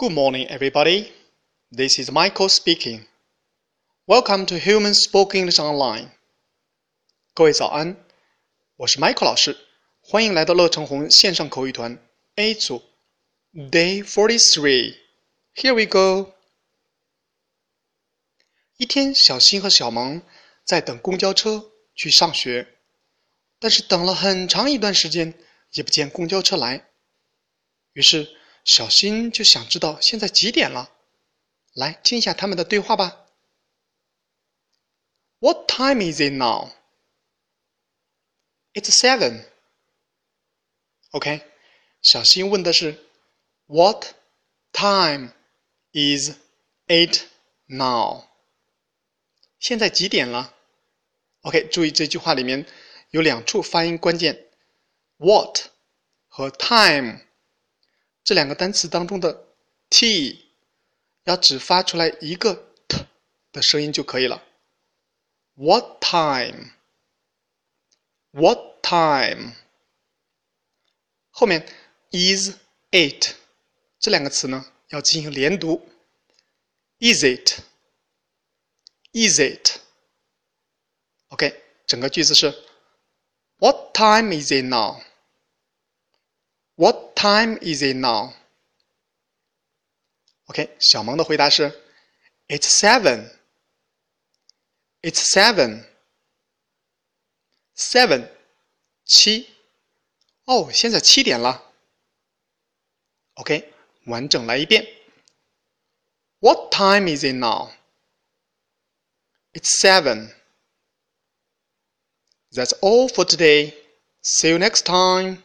Good morning, everybody. This is Michael speaking. Welcome to Human Spoken English Online. 各位早安，我是 Michael 老师，欢迎来到乐成红线上口语团 A 组 Day Forty Three. Here we go. 一天，小新和小萌在等公交车去上学，但是等了很长一段时间，也不见公交车来。于是， 小新就想知道现在几点了。来听一下他们的对话吧。What time is it now? It's seven. OK，小新问的是 What time is it now? 现在几点了？OK，注意这句话里面有两处发音关键，what 和 time 这两个单词当中的 t 要只发出来一个 t 的声音就可以了。What time？What time？后面 is it 这两个词呢要进行连读。Is it？Is it? OK，整个句子是 What time is it now? What time is it now? OK，小萌的回答是 It's seven. It's seven. Seven，七。哦，现在七点了。OK，完整来一遍。What time is it now? It's seven. That's all for today. See you next time.